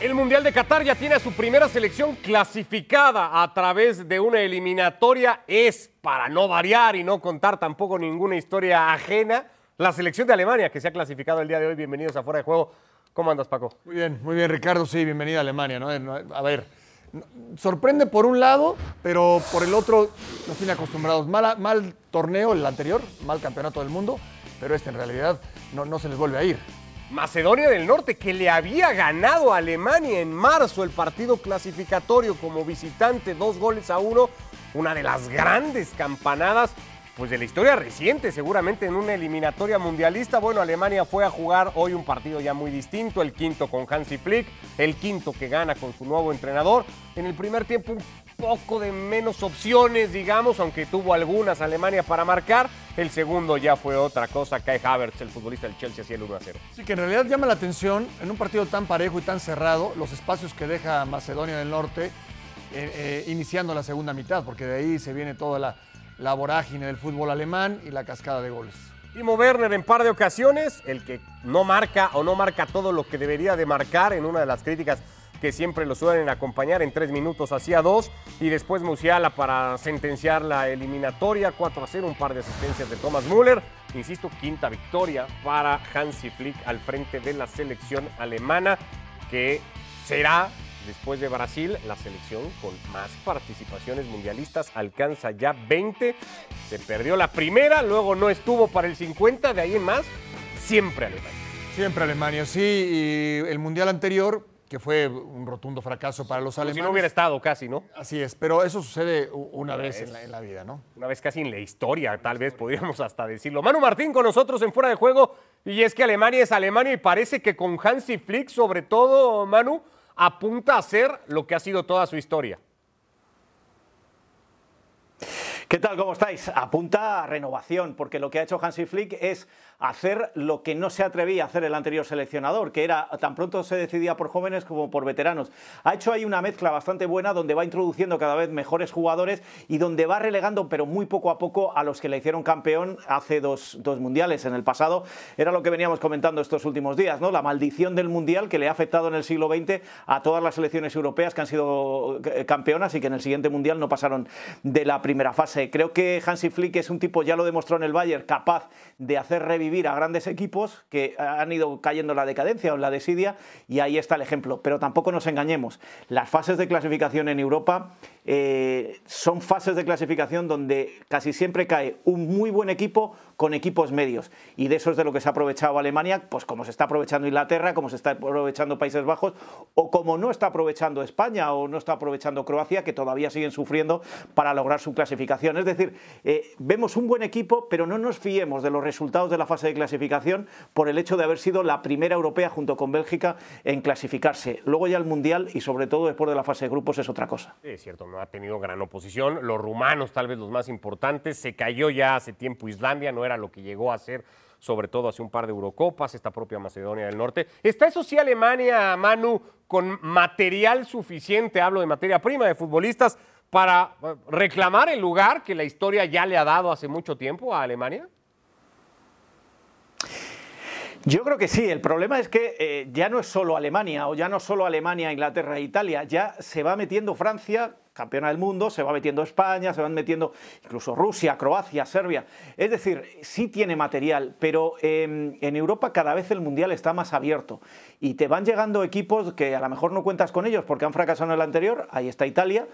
El Mundial de Qatar ya tiene a su primera selección clasificada a través de una eliminatoria. Es, para no variar y no contar tampoco ninguna historia ajena, la selección de Alemania que se ha clasificado el día de hoy. Bienvenidos a Fuera de Juego. ¿Cómo andas, Paco? Muy bien, muy bien, Ricardo. Sí, bienvenida a Alemania. ¿no? A ver, sorprende por un lado, pero por el otro nos tiene acostumbrados. Mal, torneo el anterior, mal campeonato del mundo, pero este en realidad no se les vuelve a ir. Macedonia del Norte, que le había ganado a Alemania en marzo el partido clasificatorio como visitante, dos goles a uno, una de las grandes campanadas pues de la historia reciente, seguramente en una eliminatoria mundialista. Bueno, Alemania fue a jugar hoy un partido ya muy distinto, el quinto con Hansi Flick, el quinto que gana con su nuevo entrenador. En el primer tiempo un poco de menos opciones, digamos, aunque tuvo algunas Alemania para marcar. El segundo ya fue otra cosa. Kai Havertz, el futbolista del Chelsea, hacía el 1 a 0. Sí, que en realidad llama la atención en un partido tan parejo y tan cerrado, los espacios que deja Macedonia del Norte eh, eh, iniciando la segunda mitad, porque de ahí se viene toda la, la vorágine del fútbol alemán y la cascada de goles. Timo Werner en par de ocasiones, el que no marca o no marca todo lo que debería de marcar en una de las críticas que siempre lo suelen acompañar en tres minutos hacia dos. Y después Musiala para sentenciar la eliminatoria, 4 a 0, un par de asistencias de Thomas Müller. Insisto, quinta victoria para Hansi Flick al frente de la selección alemana, que será, después de Brasil, la selección con más participaciones mundialistas. Alcanza ya 20. Se perdió la primera, luego no estuvo para el 50, de ahí en más, siempre Alemania. Siempre Alemania, sí. Y el mundial anterior que fue un rotundo fracaso para los alemanes. si no hubiera estado casi, ¿no? Así es, pero eso sucede una, vez, en, la, vida, ¿no? Una vez casi en la historia, tal vez podríamos hasta decirlo. Manu Martín con nosotros en Fuera de Juego, y es que Alemania es Alemania y parece que con Hansi Flick, sobre todo, Manu, apunta a ser lo que ha sido toda su historia. ¿Qué tal? ¿Cómo estáis? Apunta a renovación, porque lo que ha hecho Hansi Flick es hacer lo que no se atrevía a hacer el anterior seleccionador, que era tan pronto se decidía por jóvenes como por veteranos. Ha hecho ahí una mezcla bastante buena donde va introduciendo cada vez mejores jugadores y donde va relegando, pero muy poco a poco, a los que le hicieron campeón hace dos, mundiales en el pasado. Era lo que veníamos comentando estos últimos días, ¿no? La maldición del mundial que le ha afectado en el siglo XX a todas las selecciones europeas que han sido eh, campeonas y que en el siguiente mundial no pasaron de la primera fase. Creo que Hansi Flick es un tipo, ya lo demostró en el Bayern, capaz de hacer revivir a grandes equipos que han ido cayendo en la decadencia o en la desidia y ahí está el ejemplo. Pero tampoco nos engañemos, las fases de clasificación en Europa eh, son fases de clasificación donde casi siempre cae un muy buen equipo con equipos medios. Y de eso es de lo que se ha aprovechado Alemania, pues como se está aprovechando Inglaterra, como se está aprovechando Países Bajos, o como no está aprovechando España o no está aprovechando Croacia, que todavía siguen sufriendo para lograr su clasificación. Es decir, eh, vemos un buen equipo, pero no nos fiemos de los resultados de la fase de clasificación por el hecho de haber sido la primera europea junto con Bélgica en clasificarse. Luego ya el Mundial y sobre todo después de la fase de grupos es otra cosa. es cierto, no ha tenido gran oposición. Los rumanos, tal vez los más importantes, se cayó ya hace tiempo Islandia, no era lo que llegó a ser, sobre todo hace un par de Eurocopas, esta propia Macedonia del Norte. ¿Está eso sí Alemania, Manu, con material suficiente, hablo de materia prima, de futbolistas, para eh, reclamar el lugar que la historia ya le ha dado hace mucho tiempo a Alemania? Yo creo que sí, el problema es que eh, ya no es solo Alemania o ya no solo Alemania, Inglaterra e Italia, ya se va metiendo Francia, campeona del mundo, se va metiendo España, se van metiendo incluso Rusia, Croacia, Serbia. Es decir, sí tiene material, pero em, en Europa cada vez el mundial está más abierto y te van llegando equipos que a lo mejor no cuentas con ellos porque han fracasado en el anterior, ahí está Italia.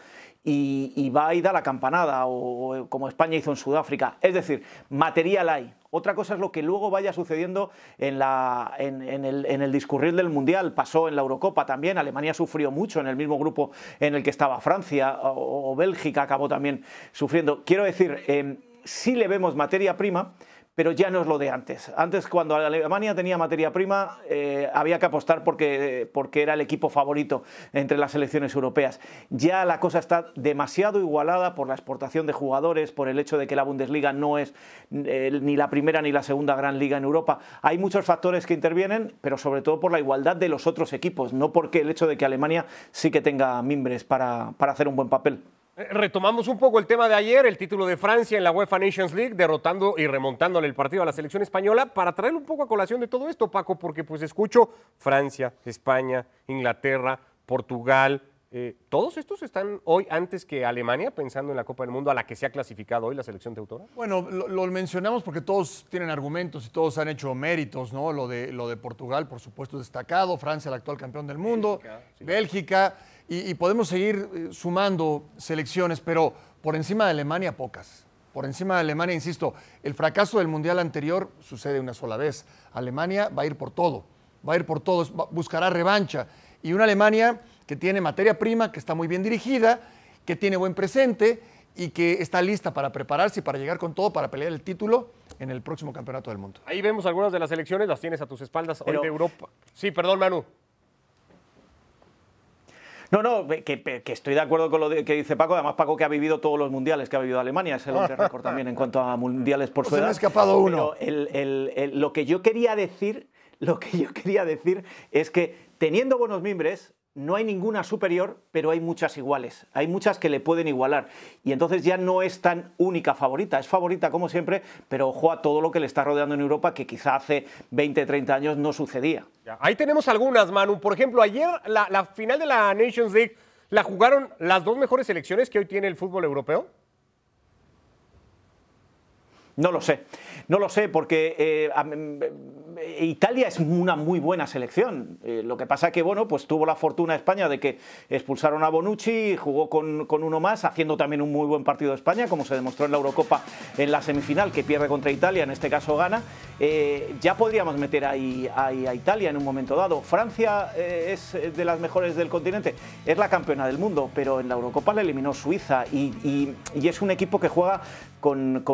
Y, va a ir a la campanada, o como España hizo en Sudáfrica. Es decir, material hay. Otra cosa es lo que luego vaya sucediendo en, la, en, el, en, el, discurrir del Mundial. Pasó en la Eurocopa también. Alemania sufrió mucho en el mismo grupo en el que estaba Francia o, Bélgica acabó también sufriendo. Quiero decir, eh, sí le vemos materia prima pero ya no es lo de antes. Antes, cuando Alemania tenía materia prima, eh, había que apostar porque, porque era el equipo favorito entre las selecciones europeas. Ya la cosa está demasiado igualada por la exportación de jugadores, por el hecho de que la Bundesliga no es eh, ni la primera ni la segunda gran liga en Europa. Hay muchos factores que intervienen, pero sobre todo por la igualdad de los otros equipos, no porque el hecho de que Alemania sí que tenga mimbres para, para hacer un buen papel. Eh, retomamos un poco el tema de ayer, el título de Francia en la UEFA Nations League, derrotando y remontándole el partido a la selección española, para traer un poco a colación de todo esto, Paco, porque pues escucho Francia, España, Inglaterra, Portugal, eh, ¿Todos estos están hoy antes que Alemania pensando en la Copa del Mundo a la que se ha clasificado hoy la selección teutora? Bueno, lo, mencionamos porque todos tienen argumentos y todos han hecho méritos, ¿no? Lo de, lo de Portugal, por supuesto, destacado, Francia, el actual campeón del mundo, Bélgica, y, podemos seguir eh, sumando selecciones, pero por encima de Alemania, pocas. Por encima de Alemania, insisto, el fracaso del Mundial anterior sucede una sola vez. Alemania va a ir por todo, va a ir por todo, buscará revancha. Y una Alemania que tiene materia prima, que está muy bien dirigida, que tiene buen presente y que está lista para prepararse y para llegar con todo para pelear el título en el próximo campeonato del mundo. Ahí vemos algunas de las elecciones, las tienes a tus espaldas hoy de Europa. Sí, perdón, Manu. No, no, que, estoy de acuerdo con lo que dice Paco. Además, Paco que ha vivido todos los mundiales que ha vivido Alemania, es el récord también en cuanto a mundiales por su edad. Se me ha escapado uno. lo que yo quería decir, lo que yo quería decir es que teniendo buenos mimbres, no hay ninguna superior, pero hay muchas iguales. Hay muchas que le pueden igualar. Y entonces ya no es tan única favorita. Es favorita como siempre, pero ojo a todo lo que le está rodeando en Europa, que quizá hace 20, 30 años no sucedía. Ahí tenemos algunas, Manu. Por ejemplo, ayer la, la final de la Nations League la jugaron las dos mejores selecciones que hoy tiene el fútbol europeo. No lo sé, no lo sé, porque eh, Italia es una muy buena selección. Eh, lo que pasa que, bueno, pues tuvo la fortuna España de que expulsaron a Bonucci, jugó con, uno más, haciendo también un muy buen partido de España, como se demostró en la Eurocopa en la semifinal, que pierde contra Italia, en este caso gana. ya podríamos meter ahí, a Italia en un momento dado. Francia es de las mejores del continente, es la campeona del mundo, pero en la Eurocopa le eliminó Suiza y, es un equipo que juega con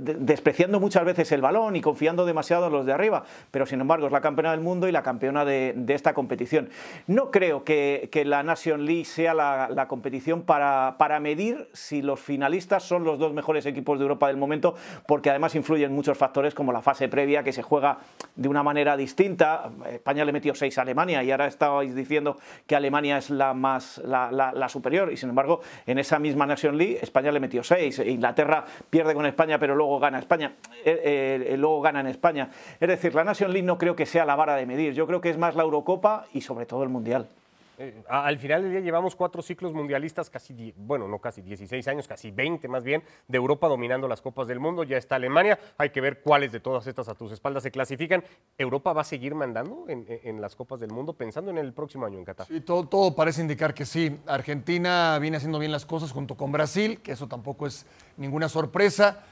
despreciando muchas veces el balón y confiando demasiado en los de arriba, pero sin embargo es la campeona del mundo y la campeona de, esta competición. No creo que, la Nation League sea la, competición para, para, medir si los finalistas son los dos mejores equipos de Europa del momento, porque además influyen muchos factores como la fase previa que se juega de una manera distinta. España le metió seis a Alemania y ahora estabais diciendo que Alemania es la más la, superior y sin embargo en esa misma Nation League España le metió seis. Inglaterra pierde con España pero luego gana España, eh, eh, luego gana en España. Es decir, la Nation League no creo que sea la vara de medir, yo creo que es más la Eurocopa y sobre todo el Mundial. Eh, al final del día llevamos cuatro ciclos mundialistas, casi, bueno, no casi 16 años, casi 20 más bien, de Europa dominando las Copas del Mundo. Ya está Alemania, hay que ver cuáles de todas estas a tus espaldas se clasifican. ¿Europa va a seguir mandando en, las Copas del Mundo pensando en el próximo año en Qatar? Sí, todo, todo parece indicar que sí. Argentina viene haciendo bien las cosas junto con Brasil, que eso tampoco es ninguna sorpresa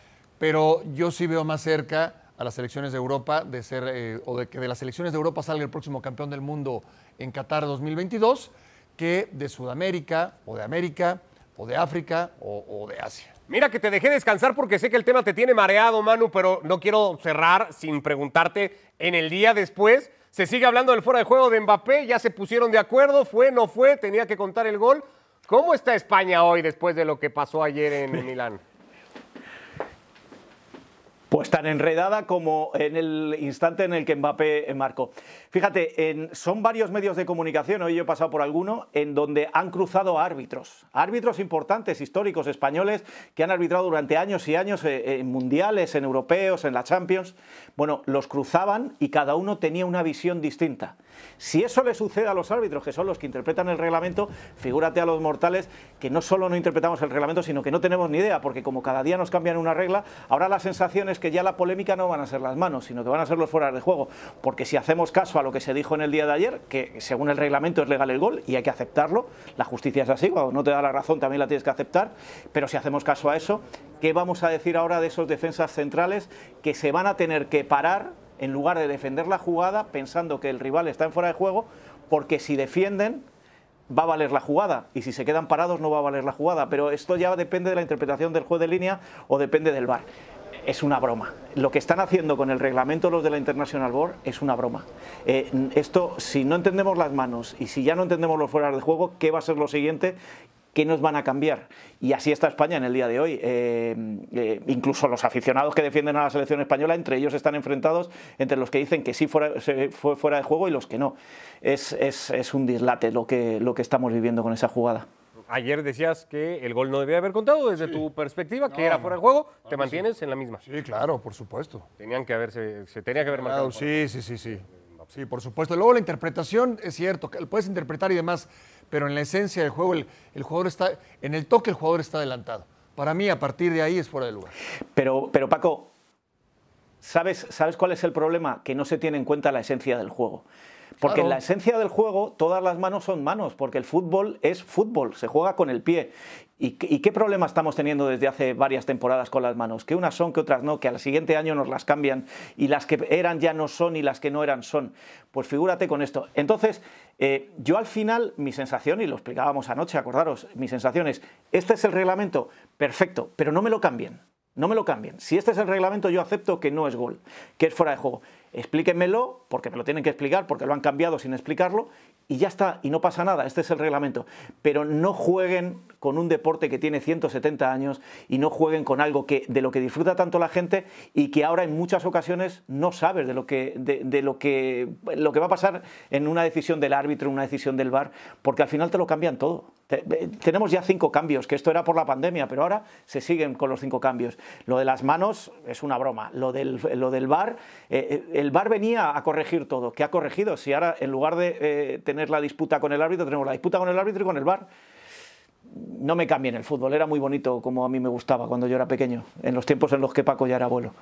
pero yo sí veo más cerca a las selecciones de Europa de ser, eh, o de que de las selecciones de Europa salga el próximo campeón del mundo en Qatar 2022, que de Sudamérica, o de América, o de África, o, de Asia. Mira que te dejé descansar porque sé que el tema te tiene mareado, Manu, pero no quiero cerrar sin preguntarte en el día después. Se sigue hablando del fuera de juego de Mbappé, ya se pusieron de acuerdo, fue, no fue, tenía que contar el gol. ¿Cómo está España hoy después de lo que pasó ayer en Milán? Pues tan enredada como en el instante en el que Mbappé marcó. Fíjate, son varios medios de comunicación, hoy yo he pasado por alguno, en donde han cruzado árbitros, árbitros importantes, históricos españoles, que han arbitrado durante años y años eh, en mundiales, en europeos, en la Champions. Bueno, los cruzaban y cada uno tenía una visión distinta. Si eso le sucede a los árbitros, que son los que interpretan el reglamento, figúrate a los mortales que no solo no interpretamos el reglamento, sino que no tenemos ni idea, porque como cada día nos cambian una regla, ahora la sensación es que ya la polémica no van a ser las manos, sino que van a ser los fuera de juego. Porque si hacemos caso a lo que se dijo en el día de ayer, que según el reglamento es legal el gol y hay que aceptarlo, la justicia es así, cuando no te da la razón también la tienes que aceptar, pero si hacemos caso a eso, ¿qué vamos a decir ahora de esos defensas centrales que se van a tener que parar en lugar de defender la jugada pensando que el rival está en fuera de juego, porque si defienden va a valer la jugada y si se quedan parados no va a valer la jugada, pero esto ya depende de la interpretación del juez de línea o depende del VAR. Es una broma. Lo que están haciendo con el reglamento los de la International Board es una broma. Eh, esto, si no entendemos las manos y si ya no entendemos los fuera de juego, ¿qué va a ser lo siguiente? ¿Qué nos van a cambiar? Y así está España en el día de hoy. Eh, eh, incluso los aficionados que defienden a la selección española, entre ellos están enfrentados entre los que dicen que sí fuera, se fue fuera de juego y los que no. Es, es, es un dislate lo que, lo que estamos viviendo con esa jugada. Ayer decías que el gol no debía haber contado desde tu perspectiva, que era fuera de juego. ¿Te mantienes en la misma? Sí, claro, por supuesto. Tenían que haberse, se tenía que haber Claro, marcado. sí, sí, sí, sí. Sí, por supuesto. Luego la interpretación es cierto, puedes interpretar y demás, pero en la esencia del juego el, el jugador está, en el toque el jugador está adelantado. Para mí, a partir de ahí es fuera de lugar. Pero, pero Paco, ¿sabes, ¿sabes cuál es el problema? Que no se tiene en cuenta la esencia del juego. Porque Claro. en la esencia del juego todas las manos son manos, porque el fútbol es fútbol, se juega con el pie. ¿Y, qué- y qué problema estamos teniendo desde hace varias temporadas con las manos? Que unas son, que otras no, que al siguiente año nos las cambian y las que eran ya no son y las que no eran son. Pues figúrate con esto. Entonces, eh, yo al final, mi sensación, y lo explicábamos anoche, acordaros, mi sensación es, este es el reglamento, perfecto, pero no me lo cambien. No me lo cambien. Si este es el reglamento, yo acepto que no es gol, que es fuera de juego. Explíquenmelo, porque me lo tienen que explicar, porque lo han cambiado sin explicarlo, y ya está, y no pasa nada, este es el reglamento. Pero no jueguen con un deporte que tiene 170 años y no jueguen con algo que, de lo que disfruta tanto la gente y que ahora en muchas ocasiones no sabes de lo que, de, lo que, lo que va a pasar en una decisión del árbitro, en una decisión del VAR, porque al final te lo cambian todo. Te- eh, tenemos ya cinco cambios, que esto era por la pandemia, pero ahora se siguen con los cinco cambios. Lo de las manos es una broma. Lo del, lo del VAR, eh, el VAR venía a corregir todo. ¿Qué ha corregido? Si ahora, en lugar de eh, tener la disputa con el árbitro, tenemos la disputa con el árbitro y con el VAR. No me cambien el fútbol, era muy bonito como a mí me gustaba cuando yo era pequeño, en los tiempos en los que Paco ya era abuelo.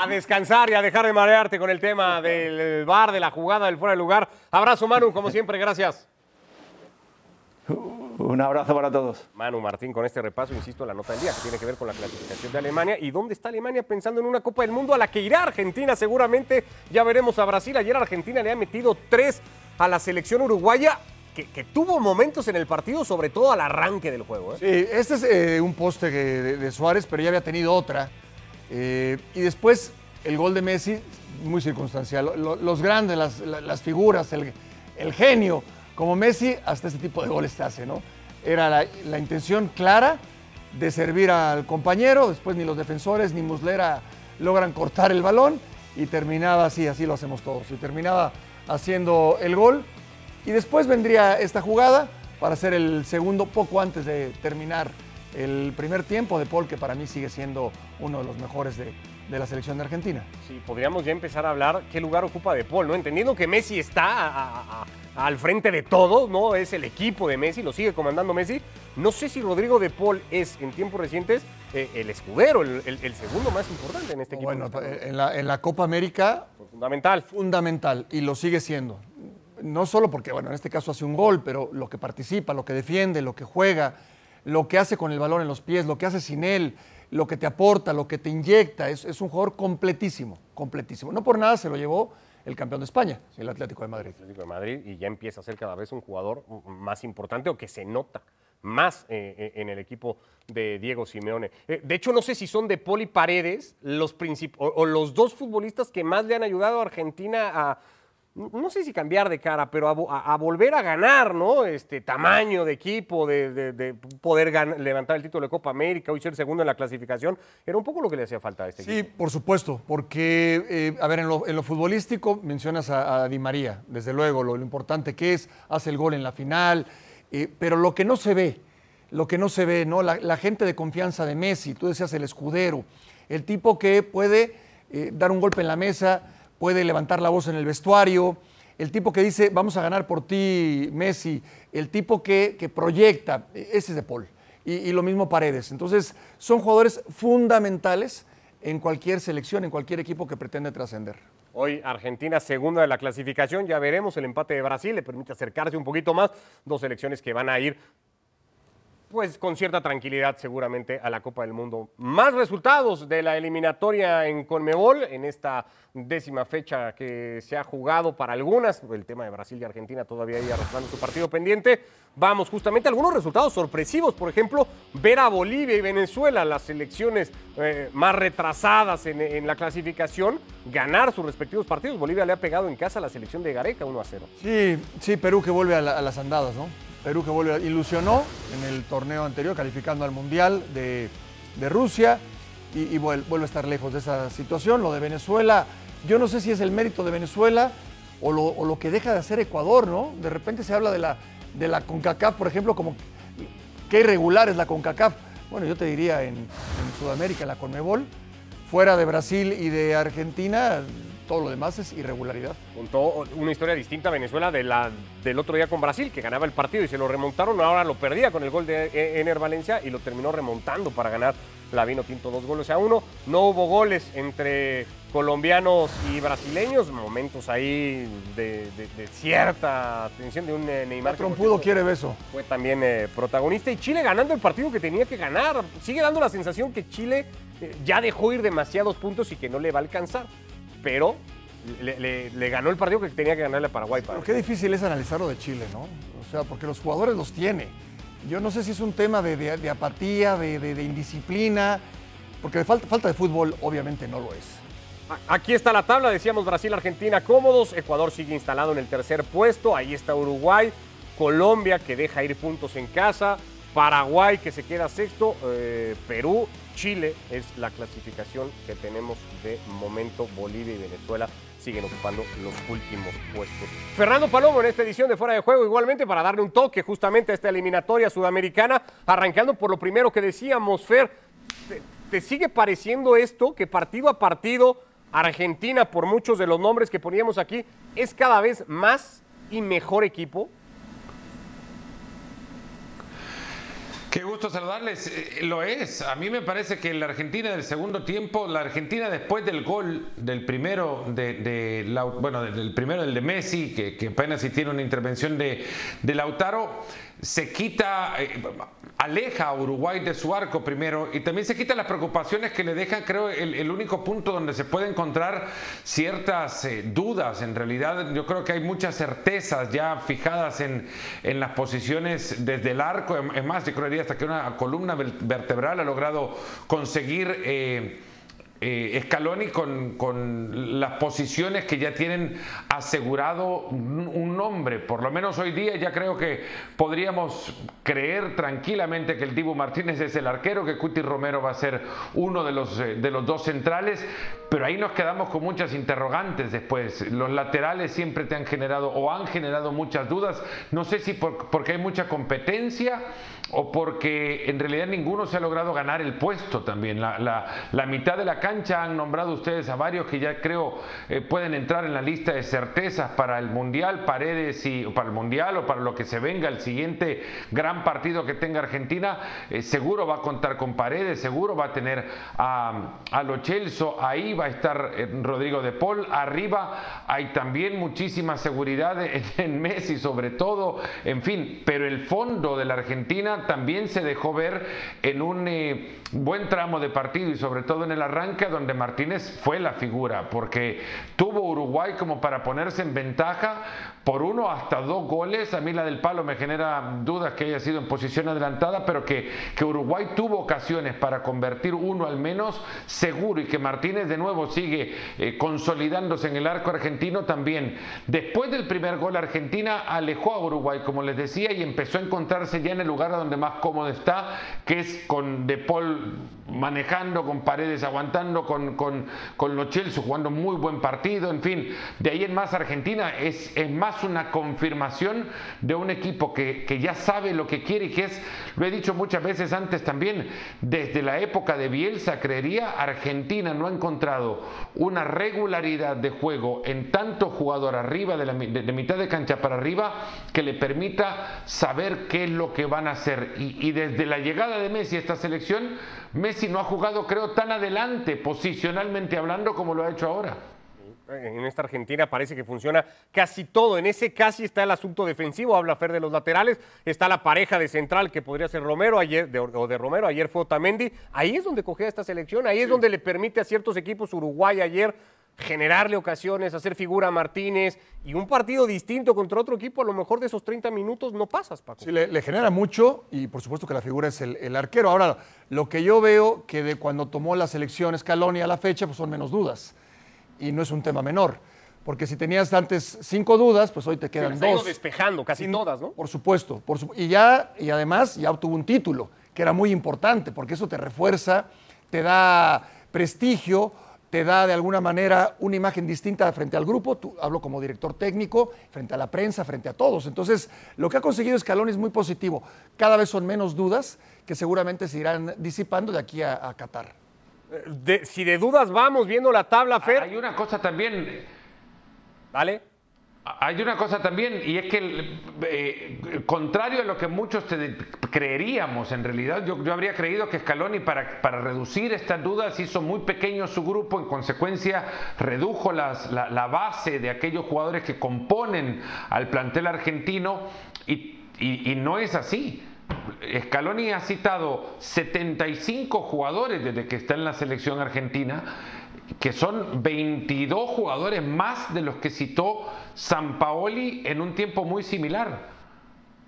A descansar y a dejar de marearte con el tema del bar, de la jugada, del fuera de lugar. Abrazo, Manu, como siempre, gracias. Un abrazo para todos. Manu Martín con este repaso, insisto, la nota del día que tiene que ver con la clasificación de Alemania y dónde está Alemania pensando en una Copa del Mundo a la que irá Argentina seguramente. Ya veremos a Brasil. Ayer Argentina le ha metido tres a la selección uruguaya que, que tuvo momentos en el partido, sobre todo al arranque del juego. ¿eh? Sí, este es eh, un poste de, de Suárez, pero ya había tenido otra. Eh, y después el gol de Messi, muy circunstancial. Lo- lo- los grandes, las, la- las figuras, el, el genio, como Messi, hasta este tipo de goles te hace, ¿no? Era la, la intención clara de servir al compañero, después ni los defensores ni Muslera logran cortar el balón y terminaba así, así lo hacemos todos, y terminaba haciendo el gol. Y después vendría esta jugada para hacer el segundo poco antes de terminar el primer tiempo de Paul, que para mí sigue siendo uno de los mejores de, de la selección de Argentina. Sí, podríamos ya empezar a hablar qué lugar ocupa De Paul, ¿no? Entendiendo que Messi está a- a- a- al frente de todo, ¿no? Es el equipo de Messi, lo sigue comandando Messi. No sé si Rodrigo De Paul es, en tiempos recientes, eh, el escudero, el, el- el segundo más importante en este equipo. Bueno, en la, en la Copa América Fue fundamental. fundamental y lo sigue siendo. No solo porque, bueno, en este caso hace un gol, pero lo que participa, lo que defiende, lo que juega, lo que hace con el balón en los pies, lo que hace sin él, lo que te aporta, lo que te inyecta. Es, es un jugador completísimo, completísimo. No por nada se lo llevó el campeón de España, el Atlético de Madrid. Atlético de Madrid y ya empieza a ser cada vez un jugador más importante o que se nota más eh, eh, en el equipo de Diego Simeone. Eh, de hecho, no sé si son de Poli Paredes los o, o los dos futbolistas que más le han ayudado a Argentina a, no sé si cambiar de cara, pero a, vo- a- a volver a ganar, ¿no? Este tamaño de equipo, de, de- de poder levantar el título de Copa América, hoy ser segundo en la clasificación, era un poco lo que le hacía falta a este Sí, equipo. por supuesto, porque, eh, a ver, en lo, en lo futbolístico mencionas a, a Di María, desde luego, lo, lo importante que es, hace el gol en la final, eh, pero lo que no se ve, lo que no se ve, ¿no? La, la gente de confianza de Messi, tú decías el escudero, el tipo que puede eh, dar un golpe en la mesa, puede levantar la voz en el vestuario, el tipo que dice, vamos a ganar por ti, Messi, el tipo que, que proyecta, eh, ese es de Paul. Y, y lo mismo Paredes. Entonces, son jugadores fundamentales en cualquier selección, en cualquier equipo que pretende trascender. Hoy Argentina segunda de la clasificación, ya veremos el empate de Brasil, le permite acercarse un poquito más, dos selecciones que van a ir pues con cierta tranquilidad seguramente a la Copa del Mundo. Más resultados de la eliminatoria en Conmebol en esta décima fecha que se ha jugado para algunas, el tema de Brasil y Argentina todavía ahí arrastrando su partido pendiente. Vamos justamente algunos resultados sorpresivos, por ejemplo, ver a Bolivia y Venezuela, las selecciones eh, más retrasadas en, la clasificación, ganar sus respectivos partidos. Bolivia le ha pegado en casa a la selección de Gareca 1 a 0. Sí, sí, Perú que vuelve a las andadas, ¿no? Perú que vuelve, ilusionó en el torneo anterior, calificando al Mundial de, Rusia y, y vuel- vuelve a estar lejos de esa situación. Lo de Venezuela, yo no sé si es el mérito de Venezuela o lo, que deja de hacer Ecuador, ¿no? De repente se habla de la, de la CONCACAF, por ejemplo, como qué irregular es la CONCACAF. Bueno, yo te diría en, en Sudamérica, la CONMEBOL, fuera de Brasil y de Argentina, todo lo demás es irregularidad. Contó una historia distinta a Venezuela de la, del otro día con Brasil, que ganaba el partido y se lo remontaron, ahora lo perdía con el gol de Ener Valencia y lo terminó remontando para ganar la Vino Tinto dos goles a uno. No hubo goles entre colombianos y brasileños, momentos ahí de, de- de cierta tensión de un eh, Neymar. Trompudo quiere beso. Fue también eh, protagonista y Chile ganando el partido que tenía que ganar. Sigue dando la sensación que Chile eh, ya dejó ir demasiados puntos y que no le va a alcanzar. Pero le, le- le ganó el partido que tenía que ganarle a Paraguay. Pero qué difícil es analizar lo de Chile, ¿no? O sea, porque los jugadores los tiene. Yo no sé si es un tema de, de- de apatía, de indisciplina, porque de falta, falta de fútbol obviamente no lo es. Aquí está la tabla, decíamos Brasil-Argentina cómodos, Ecuador sigue instalado en el tercer puesto, ahí está Uruguay, Colombia que deja ir puntos en casa, Paraguay que se queda sexto, eh, Perú, Chile es la clasificación que tenemos de momento, Bolivia y Venezuela siguen ocupando los últimos puestos. Fernando Palomo en esta edición de Fuera de Juego, igualmente para darle un toque justamente a esta eliminatoria sudamericana, arrancando por lo primero que decíamos, Fer, ¿te, sigue pareciendo esto que partido a partido Argentina, por muchos de los nombres que poníamos aquí, es cada vez más y mejor equipo? Qué gusto saludarles. Eh, Lo es. A mí me parece que la Argentina del segundo tiempo, la Argentina después del gol del primero de, de bueno, del primero del de Messi, que, que apenas si tiene una intervención de, de Lautaro, se quita, eh, aleja a Uruguay de su arco primero y también se quita las preocupaciones que le dejan, creo, el, único punto donde se puede encontrar ciertas eh, dudas. En realidad, yo creo que hay muchas certezas ya fijadas en, en las posiciones desde el arco. Es más, yo creería hasta que una columna ver- vertebral ha logrado conseguir. eh, eh, con, con las posiciones que ya tienen asegurado un, un nombre. Por lo menos hoy día ya creo que podríamos creer tranquilamente que el Dibu Martínez es el arquero, que Cuti Romero va a ser uno de los, eh, de los dos centrales, pero ahí nos quedamos con muchas interrogantes después. Los laterales siempre te han generado o han generado muchas dudas. No sé si por- porque hay mucha competencia o porque en realidad ninguno se ha logrado ganar el puesto también. La, la- mitad de la cancha han nombrado ustedes a varios que ya creo eh, pueden entrar en la lista de certezas para el Mundial, Paredes y para el Mundial o para lo que se venga, el siguiente gran partido que tenga Argentina, eh, seguro va a contar con Paredes, seguro va a tener a, a Lo Celso, ahí va a estar eh, Rodrigo de Paul, arriba hay también muchísima seguridad en, en Messi sobre todo, en fin, pero el fondo de la Argentina también se dejó ver en un eh, buen tramo de partido y sobre todo en el arranque donde Martínez fue la figura, porque tuvo Uruguay como para ponerse en ventaja por uno hasta dos goles. A mí la del palo me genera dudas que haya sido en posición adelantada, pero que, que Uruguay tuvo ocasiones para convertir uno al menos seguro y que Martínez de nuevo sigue eh, consolidándose en el arco argentino también. Después del primer gol Argentina alejó a Uruguay, como les decía, y empezó a encontrarse ya en el lugar donde más cómodo está, que es con De Paul manejando, con Paredes aguantando, con, con, con Lo Celso jugando muy buen partido, en fin, de ahí en más Argentina es, es más una confirmación de un equipo que, que ya sabe lo que quiere y que es, lo he dicho muchas veces antes también, desde la época de Bielsa, creería, Argentina no ha encontrado una regularidad de juego en tanto jugador arriba, de, la, de- de mitad de cancha para arriba, que le permita saber qué es lo que van a hacer. Y, y desde la llegada de Messi a esta selección, Messi no ha jugado, creo, tan adelante, posicionalmente hablando, como lo ha hecho ahora. En esta Argentina parece que funciona casi todo. En ese casi está el asunto defensivo. Habla Fer de los laterales. Está la pareja de central que podría ser Romero ayer, de, o de Romero. Ayer fue Otamendi. Ahí es donde cogea esta selección. Ahí es donde le permite a ciertos equipos Uruguay ayer generarle ocasiones, hacer figura a Martínez y un partido distinto contra otro equipo. A lo mejor de esos 30 minutos no pasas, Paco. Sí, le, le genera mucho y por supuesto que la figura es el, el arquero. Ahora, lo que yo veo que de cuando tomó la selección Scaloni a la fecha, pues son menos dudas. Y no es un tema menor. Porque si tenías antes cinco dudas, pues hoy te quedan las ido dos. despejando casi todas, ¿no? Por supuesto. Por su- y, ya, y además ya obtuvo un título, que era muy importante, porque eso te refuerza, te da prestigio te da de alguna manera una imagen distinta frente al grupo. Tú, hablo como director técnico, frente a la prensa, frente a todos. Entonces, lo que ha conseguido Scaloni es muy positivo. Cada vez son menos dudas que seguramente se irán disipando de aquí a, a Qatar. De- si de dudas vamos viendo la tabla, Fer. Hay una cosa también, ¿Vale? Hay una cosa también, y es que, eh, contrario a lo que muchos te- creeríamos, en realidad, yo, habría creído que Scaloni, para, para reducir estas dudas, hizo muy pequeño su grupo, en consecuencia, redujo la, la base de aquellos jugadores que componen al plantel argentino, y- y no es así. Scaloni ha citado 75 jugadores desde que está en la selección argentina, que son 22 jugadores más de los que citó Sampaoli en un tiempo muy similar.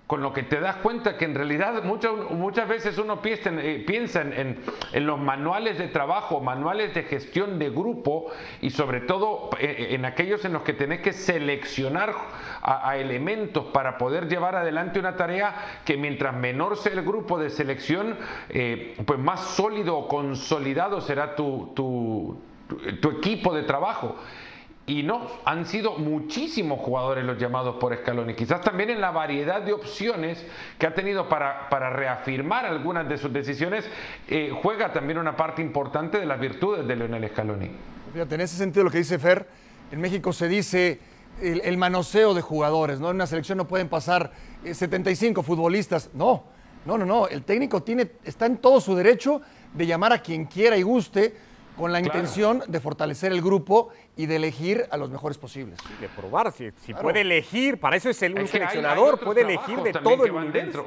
Con lo que te das cuenta que en realidad muchas, muchas veces uno piensa, en, eh, piensa en, en- los manuales de trabajo, manuales de gestión de grupo y sobre todo eh, en aquellos en los que tenés que seleccionar a, elementos para poder llevar adelante una tarea que mientras menor sea el grupo de selección, eh, pues más sólido o consolidado será tu- tu- equipo de trabajo. Y no, han sido muchísimos jugadores los llamados por Scaloni. Quizás también en la variedad de opciones que ha tenido para, para reafirmar algunas de sus decisiones, eh, juega también una parte importante de las virtudes de Leonel Scaloni. Fíjate, en ese sentido lo que dice Fer, en México se dice el, el manoseo de jugadores, ¿no? En una selección no pueden pasar eh, 75 futbolistas. No, no, no, no. El técnico tiene, está en todo su derecho de llamar a quien quiera y guste con la Claro. intención de fortalecer el grupo y de elegir a los mejores posibles. De probar, si, si Claro. puede elegir, para eso es el, un Es que hay- hay seleccionador, puede elegir de todo el universo.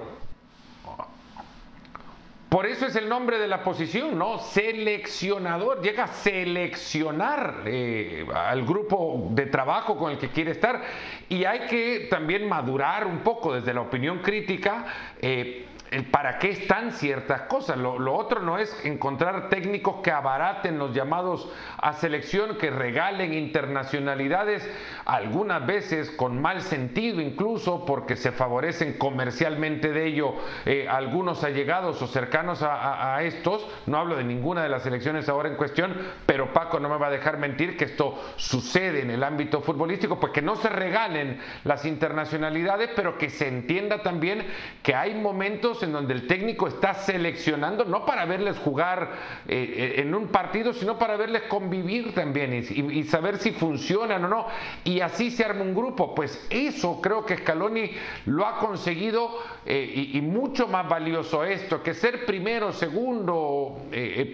Por eso es el nombre de la posición, ¿no? Seleccionador. Llega a seleccionar eh, al grupo de trabajo con el que quiere estar. Y hay que también madurar un poco desde la opinión crítica. eh, el para qué están ciertas cosas. Lo, otro no es encontrar técnicos que abaraten los llamados a selección, que regalen internacionalidades, algunas veces con mal sentido incluso, porque se favorecen comercialmente de ello eh, algunos allegados o cercanos a, a- a estos. No hablo de ninguna de las selecciones ahora en cuestión, pero Paco no me va a dejar mentir que esto sucede en el ámbito futbolístico, pues que no se regalen las internacionalidades, pero que se entienda también que hay momentos en donde el técnico está seleccionando, no para verles jugar eh, eh, en un partido, sino para verles convivir también y, saber si funcionan o no. Y así se arma un grupo. Pues eso creo que Scaloni lo ha conseguido eh, y, mucho más valioso esto que ser primero, segundo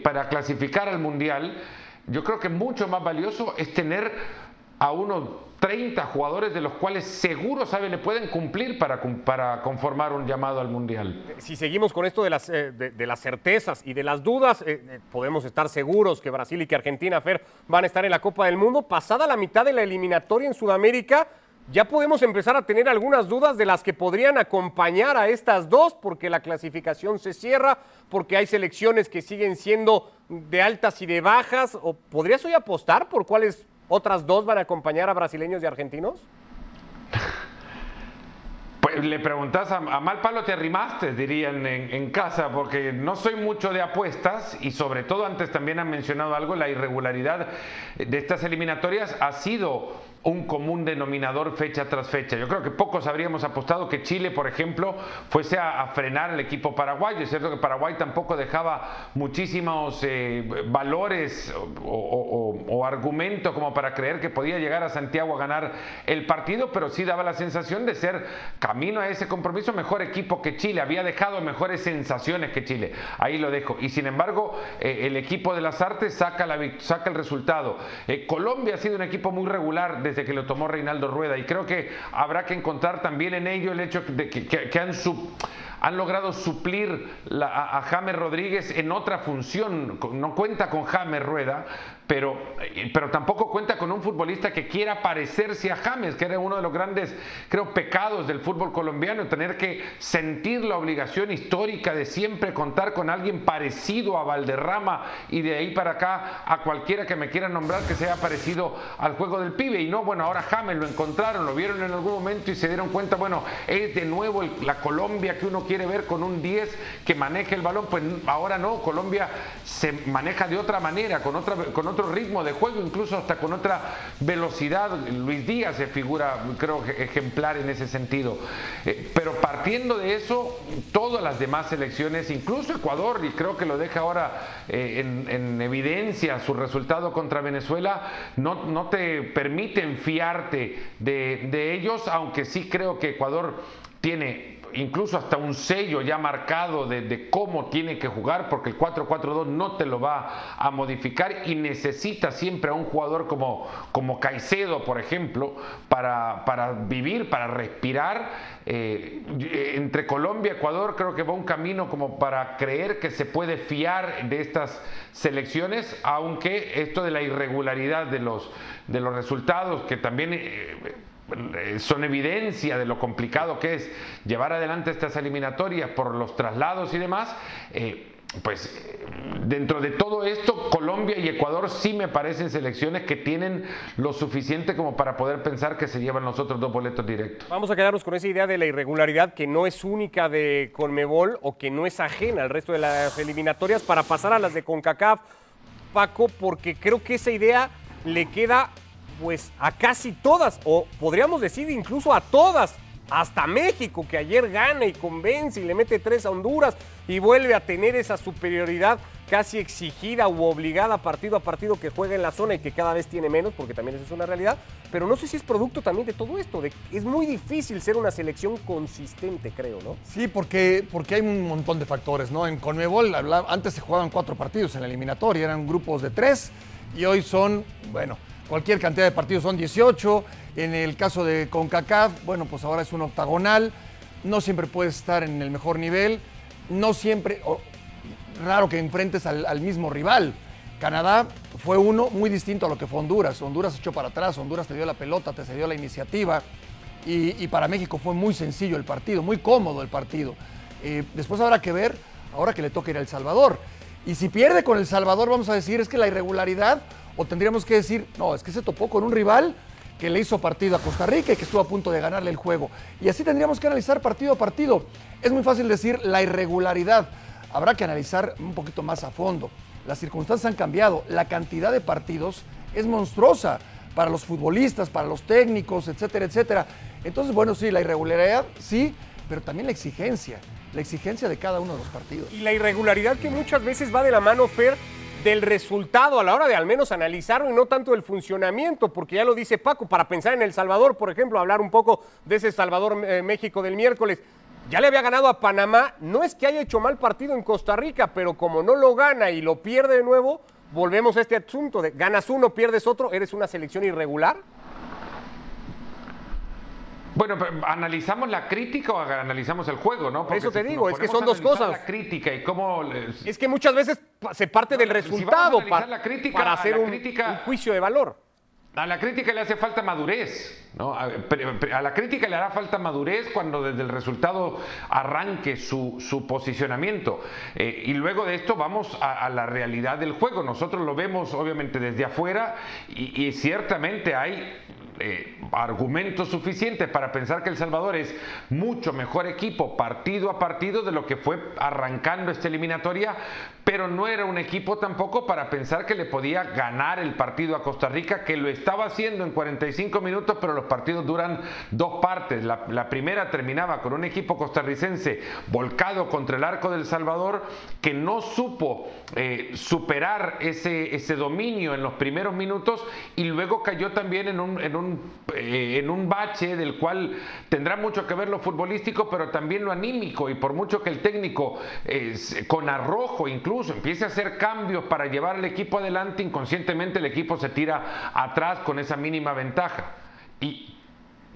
para clasificar al Mundial. Yo creo que mucho más valioso es tener a unos 30 jugadores de los cuales seguro sabe le pueden cumplir para, para conformar un llamado al Mundial. Si seguimos con esto de las, eh, de, las certezas y de las dudas, eh, eh, podemos estar seguros que Brasil y que Argentina, Fer, van a estar en la Copa del Mundo. Pasada la mitad de la eliminatoria en Sudamérica, ya podemos empezar a tener algunas dudas de las que podrían acompañar a estas dos, porque la clasificación se cierra, porque hay selecciones que siguen siendo de altas y de bajas. ¿O ¿Podrías hoy apostar por cuáles otras dos van a acompañar a brasileños y argentinos? Pues le preguntas a, a mal palo te arrimaste, dirían en, en casa, porque no soy mucho de apuestas y sobre todo antes también han mencionado algo, la irregularidad de estas eliminatorias ha sido un común denominador fecha tras fecha. Yo creo que pocos habríamos apostado que Chile, por ejemplo, fuese a, frenar al equipo paraguayo. Es cierto que Paraguay tampoco dejaba muchísimos eh, valores o, o- argumentos como para creer que podía llegar a Santiago a ganar el partido, pero sí daba la sensación de ser camino a ese compromiso mejor equipo que Chile. Había dejado mejores sensaciones que Chile. Ahí lo dejo. Y sin embargo, eh, el equipo de las artes saca, la, saca el resultado. Eh, Colombia ha sido un equipo muy regular desde que lo tomó Reinaldo Rueda y creo que habrá que encontrar también en ello el hecho de que, han, han logrado suplir a, a James Rodríguez en otra función. No cuenta con James Rueda, pero, pero tampoco cuenta con un futbolista que quiera parecerse a James, que era uno de los grandes, creo, pecados del fútbol colombiano, tener que sentir la obligación histórica de siempre contar con alguien parecido a Valderrama y de ahí para acá a cualquiera que me quiera nombrar que sea parecido al juego del pibe. Y no, bueno, ahora James lo encontraron, lo vieron en algún momento y se dieron cuenta, bueno, es de nuevo la Colombia que uno quiere ver con un 10 que maneje el balón, pues ahora no, Colombia se maneja de otra manera, con, otra, con otro ritmo de juego, incluso hasta con otra velocidad. Luis Díaz se figura, creo, ejemplar en ese sentido. Eh, pero partiendo de eso, todas las demás selecciones, incluso Ecuador, y creo que lo deja ahora eh, en, evidencia su resultado contra Venezuela, no, no te permiten fiarte de ellos, aunque sí creo que Ecuador tiene incluso hasta un sello ya marcado de, cómo tiene que jugar, porque el 4-4-2 no te lo va a modificar y necesita siempre a un jugador como, como Caicedo, por ejemplo, para, para vivir, para respirar. Eh, entre Colombia y Ecuador creo que va un camino como para creer que se puede fiar de estas selecciones, aunque esto de la irregularidad de los, de los resultados, que también... Eh, eh, son evidencia de lo complicado que es llevar adelante estas eliminatorias por los traslados y demás, eh, pues eh, dentro de todo esto, Colombia y Ecuador sí me parecen selecciones que tienen lo suficiente como para poder pensar que se llevan los otros dos boletos directos. Vamos a quedarnos con esa idea de la irregularidad que no es única de Conmebol o que no es ajena al resto de las eliminatorias para pasar a las de CONCACAF, Paco, porque creo que esa idea le queda pues a casi todas, o podríamos decir incluso a todas, hasta México, que ayer gana y convence y le mete tres a Honduras y vuelve a tener esa superioridad casi exigida u obligada partido a partido que juega en la zona y que cada vez tiene menos, porque también esa es una realidad. Pero no sé si es producto también de todo esto. De, es muy difícil ser una selección consistente, creo, ¿no? Sí, porque, porque hay un montón de factores, ¿no? En Conmebol antes se jugaban cuatro partidos en la eliminatoria, eran grupos de tres y hoy son, bueno, cualquier cantidad de partidos son 18. En el caso de CONCACAF, bueno, pues ahora es un octagonal. No siempre puedes estar en el mejor nivel. No siempre, raro que enfrentes al, mismo rival. Canadá fue uno muy distinto a lo que fue Honduras. Honduras echó para atrás, Honduras te dio la pelota, te cedió la iniciativa. Y, para México fue muy sencillo el partido, muy cómodo el partido. Eh, después habrá que ver, ahora que le toca ir a El Salvador. Y si pierde con El Salvador, vamos a decir, es que la irregularidad o tendríamos que decir, no, es que se topó con un rival que le hizo partido a Costa Rica y que estuvo a punto de ganarle el juego. Y así tendríamos que analizar partido a partido. Es muy fácil decir la irregularidad. Habrá que analizar un poquito más a fondo. Las circunstancias han cambiado. La cantidad de partidos es monstruosa para los futbolistas, para los técnicos, etcétera, etcétera. Entonces, bueno, sí, la irregularidad, sí, pero también la exigencia. La exigencia de cada uno de los partidos. Y la irregularidad que muchas veces va de la mano, Fer, del resultado a la hora de al menos analizarlo y no tanto del funcionamiento, porque ya lo dice Paco, para pensar en El Salvador, por ejemplo, hablar un poco de ese Salvador-México eh, del miércoles. Ya le había ganado a Panamá, no es que haya hecho mal partido en Costa Rica, pero como no lo gana y lo pierde de nuevo, volvemos a este asunto de ganas uno, pierdes otro, eres una selección irregular. Bueno, analizamos la crítica o analizamos el juego, ¿no? Por eso te digo, es que son dos cosas. La crítica y cómo es que muchas veces se parte del resultado para, la crítica, para hacer un, juicio de valor. A la crítica le hace falta madurez, ¿no? A, la crítica le hará falta madurez cuando desde el resultado arranque su, su posicionamiento. Eh, y luego de esto vamos a, la realidad del juego. Nosotros lo vemos obviamente desde afuera y, y ciertamente hay eh, argumentos suficientes para pensar que El Salvador es mucho mejor equipo partido a partido de lo que fue arrancando esta eliminatoria, pero no era un equipo tampoco para pensar que le podía ganar el partido a Costa Rica, que lo estaba haciendo en 45 minutos, pero los partidos duran dos partes. La, primera terminaba con un equipo costarricense volcado contra el arco del Salvador, que no supo eh, superar ese, ese dominio en los primeros minutos y luego cayó también en un, en un eh, en un bache del cual tendrá mucho que ver lo futbolístico, pero también lo anímico. Y por mucho que el técnico con arrojo incluso empiece a hacer cambios para llevar al equipo adelante, inconscientemente el equipo se tira atrás con esa mínima ventaja. Y,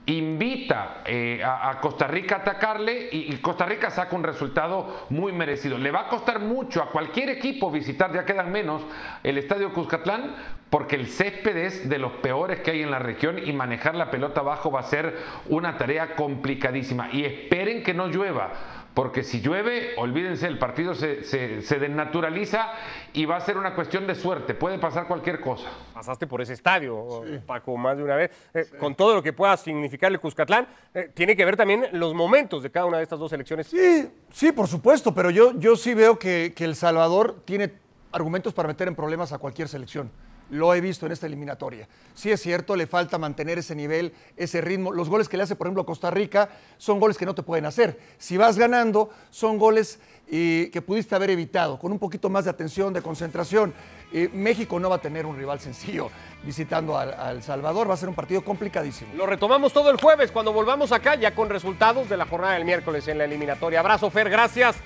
invita eh, a, Costa Rica a atacarle y, Costa Rica saca un resultado muy merecido. Le va a costar mucho a cualquier equipo visitar, ya quedan menos, el Estadio Cuscatlán, porque el césped es de los peores que hay en la región y manejar la pelota abajo va a ser una tarea complicadísima. Y esperen que no llueva porque si llueve, olvídense, el partido se, se, desnaturaliza y va a ser una cuestión de suerte, puede pasar cualquier cosa. Pasaste por ese estadio, Paco, más de una vez, eh, con todo lo que pueda significar el Cuscatlán, eh, tiene que ver también los momentos de cada una de estas dos elecciones. Sí, sí, por supuesto, pero yo, yo sí veo que, que El Salvador tiene argumentos para meter en problemas a cualquier selección. Lo he visto en esta eliminatoria. Sí es cierto, le falta mantener ese nivel, ese ritmo. Los goles que le hace, por ejemplo, Costa Rica son goles que no te pueden hacer. Si vas ganando, son goles y que pudiste haber evitado, con un poquito más de atención, de concentración. Eh, México no va a tener un rival sencillo visitando al, Salvador, va a ser un partido complicadísimo. Lo retomamos todo el jueves cuando volvamos acá, ya con resultados de la jornada del miércoles en la eliminatoria. Abrazo, Fer, gracias.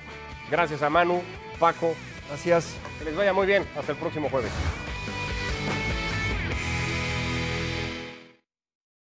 Gracias a Manu, Paco. Gracias. Que les vaya muy bien. Hasta el próximo jueves.